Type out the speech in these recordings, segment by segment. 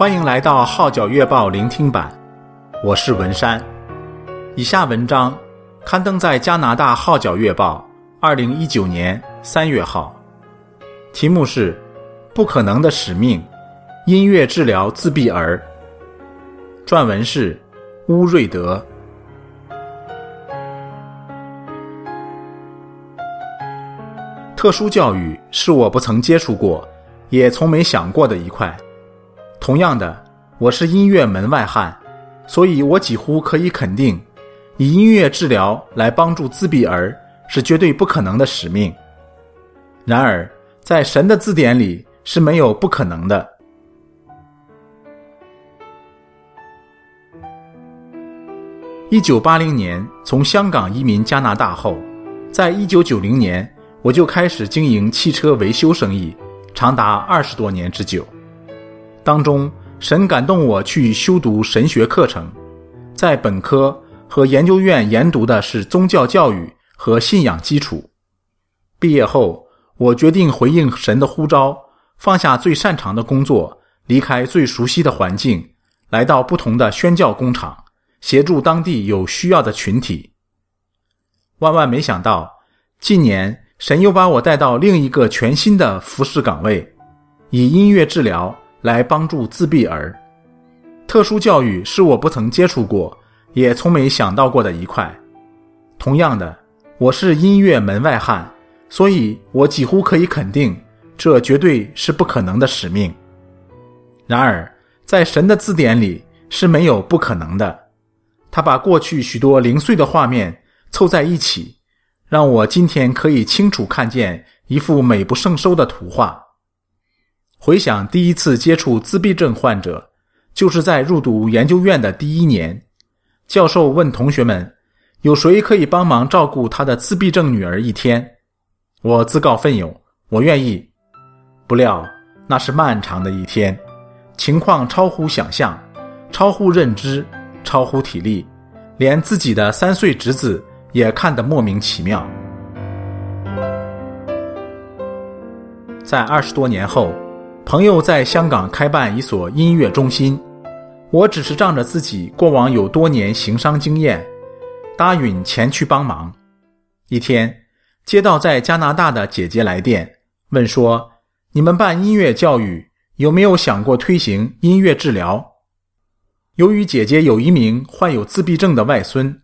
欢迎来到《号角月报》聆听版，我是文山。以下文章刊登在加拿大《号角月报》二零一九年三月号，题目是《不可能的使命：音乐治疗自闭儿》，撰文是乌瑞德。特殊教育是我不曾接触过，也从没想过的一块。同样的，我是音乐门外汉，所以我几乎可以肯定，以音乐治疗来帮助自闭儿是绝对不可能的使命。然而，在神的字典里是没有不可能的。一九八零年从香港移民加拿大后，在一九九零年我就开始经营汽车维修生意，长达二十多年之久。当中，神感动我去修读神学课程，在本科和研究院研读的是宗教教育和信仰基础。毕业后，我决定回应神的呼召，放下最擅长的工作，离开最熟悉的环境，来到不同的宣教工厂，协助当地有需要的群体。万万没想到，近年神又把我带到另一个全新的服饰岗位，以音乐治疗。来帮助自闭儿，特殊教育是我不曾接触过，也从没想到过的一块。同样的，我是音乐门外汉，所以我几乎可以肯定，这绝对是不可能的使命。然而，在神的字典里是没有不可能的。他把过去许多零碎的画面凑在一起，让我今天可以清楚看见一幅美不胜收的图画。回想第一次接触自闭症患者，就是在入读研究院的第一年。教授问同学们：“有谁可以帮忙照顾他的自闭症女儿一天？”我自告奋勇，我愿意。不料那是漫长的一天，情况超乎想象，超乎认知，超乎体力，连自己的三岁侄子也看得莫名其妙。在二十多年后。朋友在香港开办一所音乐中心，我只是仗着自己过往有多年行商经验，答应前去帮忙。一天，接到在加拿大的姐姐来电，问说：“你们办音乐教育，有没有想过推行音乐治疗？”由于姐姐有一名患有自闭症的外孙，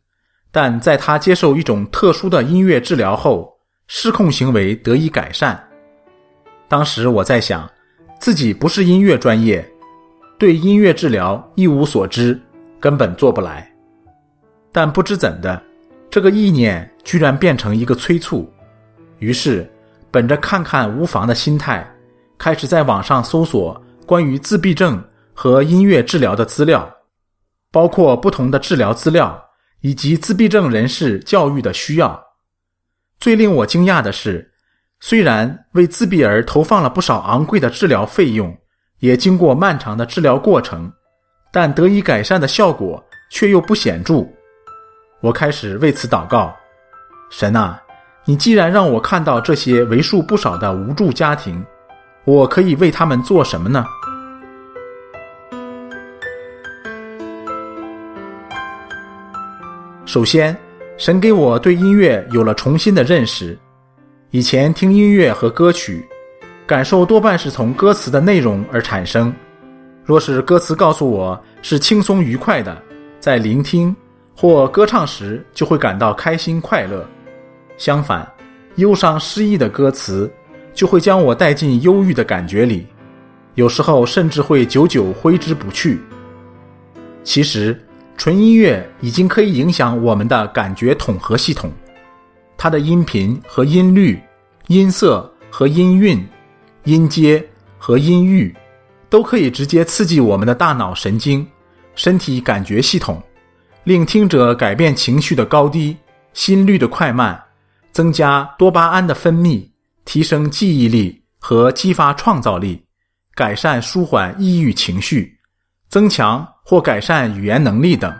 但在她接受一种特殊的音乐治疗后，失控行为得以改善。当时我在想。自己不是音乐专业，对音乐治疗一无所知，根本做不来。但不知怎的，这个意念居然变成一个催促。于是，本着看看无妨的心态，开始在网上搜索关于自闭症和音乐治疗的资料，包括不同的治疗资料以及自闭症人士教育的需要。最令我惊讶的是，虽然为自闭儿投放了不少昂贵的治疗费用，也经过漫长的治疗过程，但得以改善的效果却又不显著。我开始为此祷告：神啊，你既然让我看到这些为数不少的无助家庭，我可以为他们做什么呢？首先，神给我对音乐有了重新的认识。以前听音乐和歌曲，感受多半是从歌词的内容而产生。若是歌词告诉我是轻松愉快的，在聆听或歌唱时就会感到开心快乐；相反，忧伤失意的歌词就会将我带进忧郁的感觉里，有时候甚至会久久挥之不去。其实，纯音乐已经可以影响我们的感觉统合系统。它的音频和音律、音色和音韵、音阶和音域，都可以直接刺激我们的大脑神经、身体感觉系统，令听者改变情绪的高低、心率的快慢，增加多巴胺的分泌，提升记忆力和激发创造力，改善舒缓抑郁情绪，增强或改善语言能力等，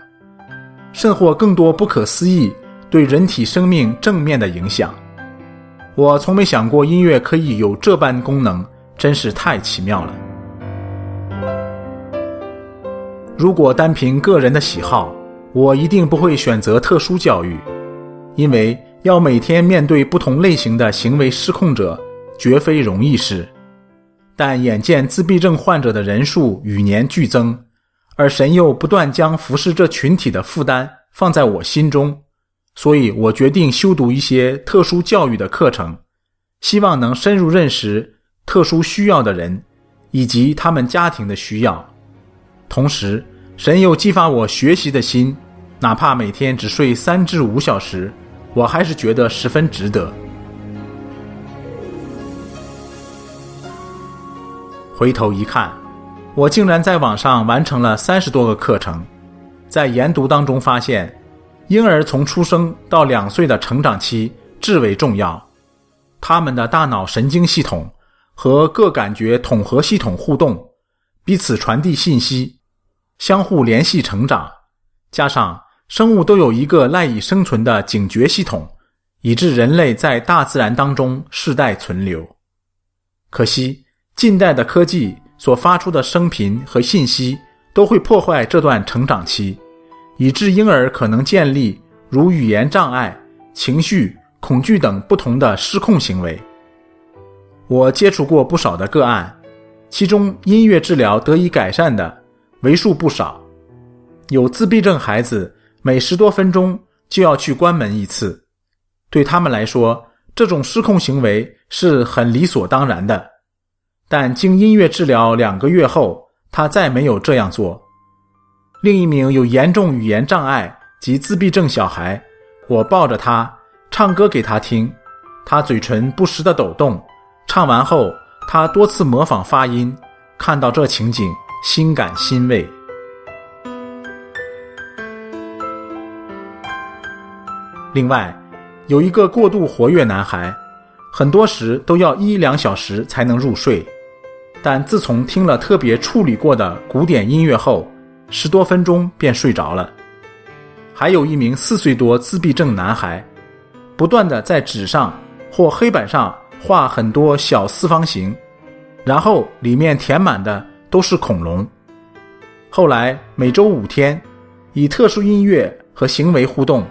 甚或更多不可思议。对人体生命正面的影响，我从没想过音乐可以有这般功能，真是太奇妙了。如果单凭个人的喜好，我一定不会选择特殊教育，因为要每天面对不同类型的行为失控者，绝非容易事。但眼见自闭症患者的人数与年俱增，而神又不断将服侍这群体的负担放在我心中，所以我决定修读一些特殊教育的课程，希望能深入认识特殊需要的人，以及他们家庭的需要。同时，神又激发我学习的心，哪怕每天只睡三至五小时，我还是觉得十分值得。回头一看，我竟然在网上完成了三十多个课程。在研读当中发现，婴儿从出生到两岁的成长期至为重要。他们的大脑神经系统和各感觉统合系统互动，彼此传递信息，相互联系成长。加上生物都有一个赖以生存的警觉系统，以致人类在大自然当中世代存留。可惜。近代的科技所发出的声频和信息都会破坏这段成长期，以致婴儿可能建立如语言障碍、情绪、恐惧等不同的失控行为。我接触过不少的个案，其中音乐治疗得以改善的为数不少。有自闭症孩子每十多分钟就要去关门一次，对他们来说，这种失控行为是很理所当然的。但经音乐治疗两个月后，他再没有这样做。另一名有严重语言障碍及自闭症小孩，我抱着他唱歌给他听，他嘴唇不时地抖动。唱完后，他多次模仿发音。看到这情景，心感欣慰。另外，有一个过度活跃男孩，很多时都要一两小时才能入睡。但自从听了特别处理过的古典音乐后，十多分钟便睡着了。还有一名四岁多自闭症男孩，不断的在纸上或黑板上画很多小四方形，然后里面填满的都是恐龙。后来每周五天，以特殊音乐和行为互动，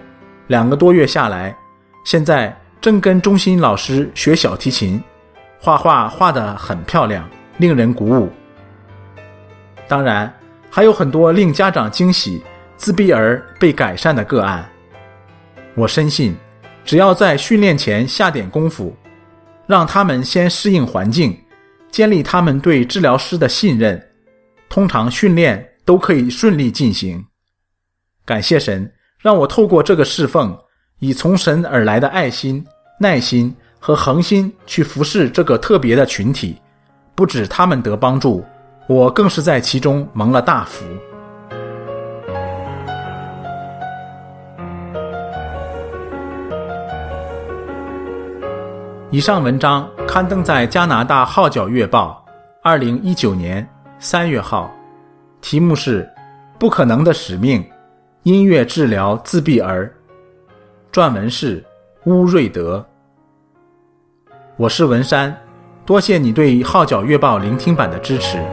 两个多月下来，现在正跟中心老师学小提琴，画画画得很漂亮。令人鼓舞。当然，还有很多令家长惊喜、自闭儿被改善的个案。我深信，只要在训练前下点功夫，让他们先适应环境，建立他们对治疗师的信任，通常训练都可以顺利进行。感谢神，让我透过这个侍奉，以从神而来的爱心、耐心和恒心去服侍这个特别的群体。不止他们得帮助，我更是在其中蒙了大福。以上文章刊登在加拿大《号角月报》二零一九年三月号，题目是《不可能的使命：音乐治疗自闭儿》，撰文是乌瑞德。我是文山。多谢你对《号角月报》聆听版的支持。